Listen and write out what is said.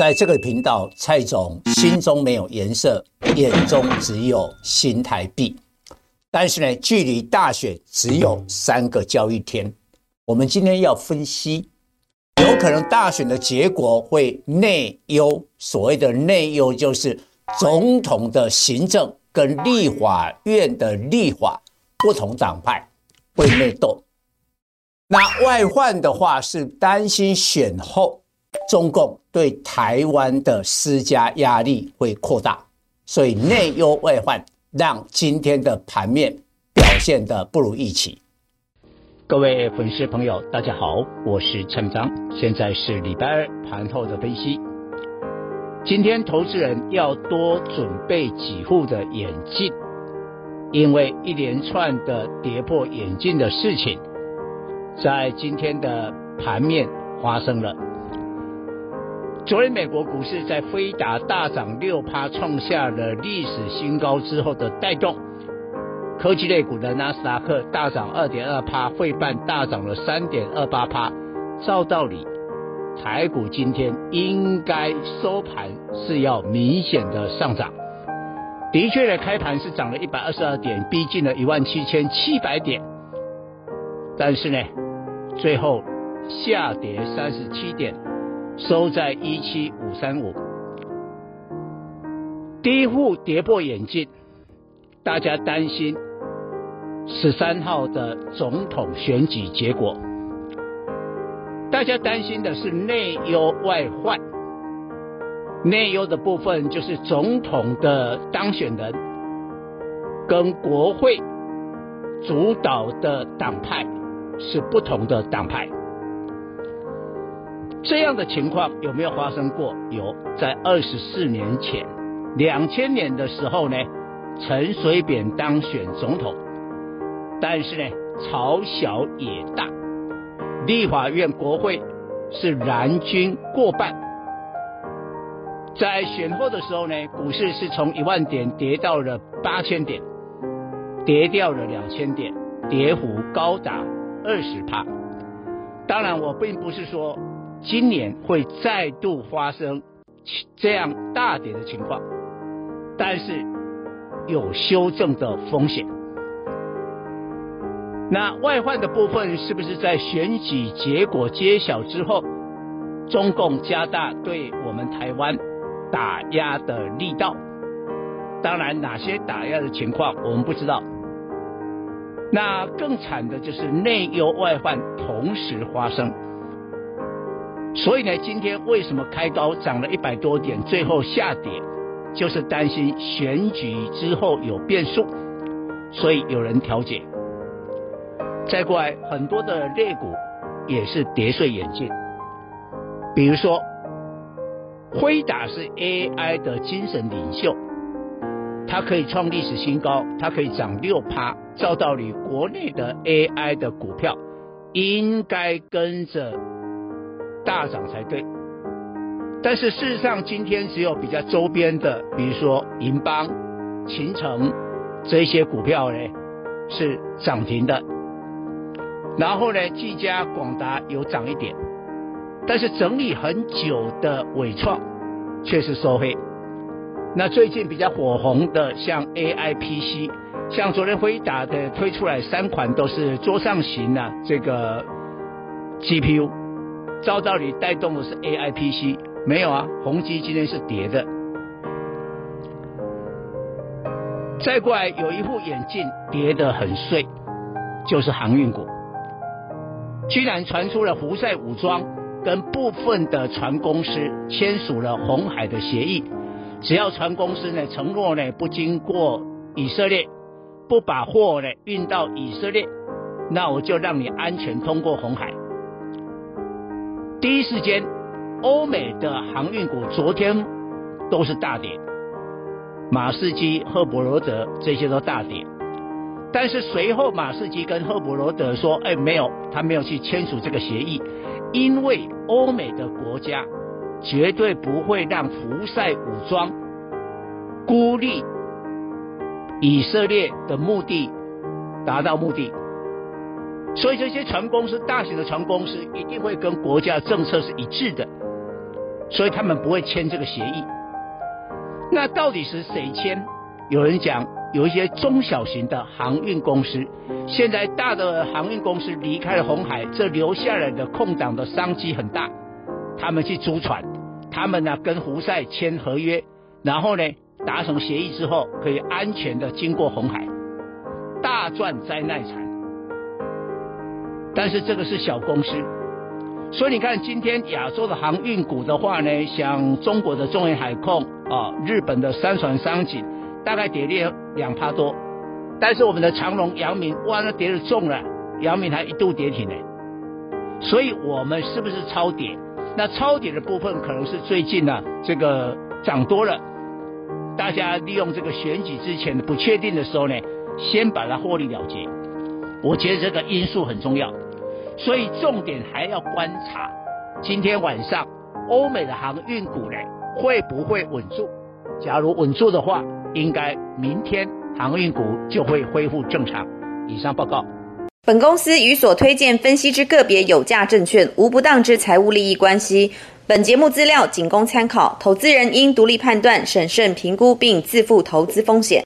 在这个频道，蔡总心中没有颜色，眼中只有新台币。但是呢，距离大选只有三个交易天，我们今天要分析，有可能大选的结果会内忧。所谓的内忧，就是总统的行政跟立法院的立法不同党派会内斗。那外患的话是担心选后中共对台湾的施加压力会扩大，所以内忧外患让今天的盘面表现得不如预期。各位粉丝朋友，大家好，我是陈章，现在是礼拜二盘后的分析。今天投资人要多准备几副的眼镜，因为一连串的跌破眼镜的事情。在今天的盘面发生了。昨天美国股市在飞达大涨六趴，创下了历史新高之后的带动，科技类股的纳斯达克大涨二点二趴，费半大涨了三点二八趴。照道理，台股今天应该收盘是要明显的上涨。的确的，开盘是涨了一百二十二点，逼近了一万七千七百点。但是呢，最后下跌三十七点，收在一七五三五。第一户跌破眼镜，大家担心十三号的总统选举结果。大家担心的是内忧外患。内忧的部分就是总统的当选人跟国会主导的党派。是不同的党派，这样的情况有没有发生过？有，在二十四年前，两千年的时候呢，陈水扁当选总统，但是呢，朝小野大，立法院国会是蓝军过半，在选后的时候呢，股市是从一万点跌到了八千点，跌掉了两千点，跌幅高达。二十趴，当然我并不是说今年会再度发生这样大跌的情况，但是有修正的风险。那外患的部分是不是在选举结果揭晓之后，中共加大对我们台湾打压的力道？当然，哪些打压的情况我们不知道。那更惨的就是内忧外患同时发生，所以呢，今天为什么开高涨了一百多点，最后下跌，就是担心选举之后有变数，所以有人调解。再过来，很多的类股也是跌碎眼镜，比如说，辉达是 AI 的精神领袖。它可以创历史新高，它可以涨六趴。照道理，国内的 AI 的股票应该跟着大涨才对。但是事实上，今天只有比较周边的，比如说银邦、秦城这些股票呢是涨停的。然后呢，技嘉、广达有涨一点，但是整理很久的伟创却是收黑。那最近比较火红的，像 AI PC，像昨天辉达的推出来三款都是桌上型的这个 GPU，照道理带动的是 AI PC，没有啊，宏基今天是跌的。再过来有一副眼镜跌得很碎，就是航运股，居然传出了胡塞武装跟部分的船公司签署了红海的协议。只要船公司呢承诺呢不经过以色列，不把货呢运到以色列，那我就让你安全通过红海。第一时间，欧美的航运股昨天都是大跌，马士基、赫伯罗德这些都大跌。但是随后马士基跟赫伯罗德说：“哎，没有，他没有去签署这个协议，因为欧美的国家。”绝对不会让胡塞武装孤立以色列的目的达到目的，所以这些船公司，大型的船公司一定会跟国家政策是一致的。所以他们不会签这个协议。那到底是谁签？有人讲有一些中小型的航运公司，现在大的航运公司离开了红海，这留下来的空档的商机很大，他们去租船，他们呢跟胡塞签合约，然后呢达成协议之后，可以安全的经过红海，大赚灾难财。但是这个是小公司，所以你看今天亚洲的航运股的话呢，像中国的中远海控啊，日本的三船商景，大概跌了两趴多，但是我们的长荣、阳明，哇，那跌的重了，阳明还一度跌停呢。所以我们是不是超跌？那超跌的部分可能是最近呢、啊，这个涨多了，大家利用这个选举之前的不确定的时候呢，先把它获利了结。我觉得这个因素很重要，所以重点还要观察今天晚上欧美的航运股呢会不会稳住？假如稳住的话，应该明天航运股就会恢复正常。以上报告。本公司与所推荐分析之个别有价证券无不当之财务利益关系。本节目资料仅供参考，投资人应独立判断、审慎评估并自负投资风险。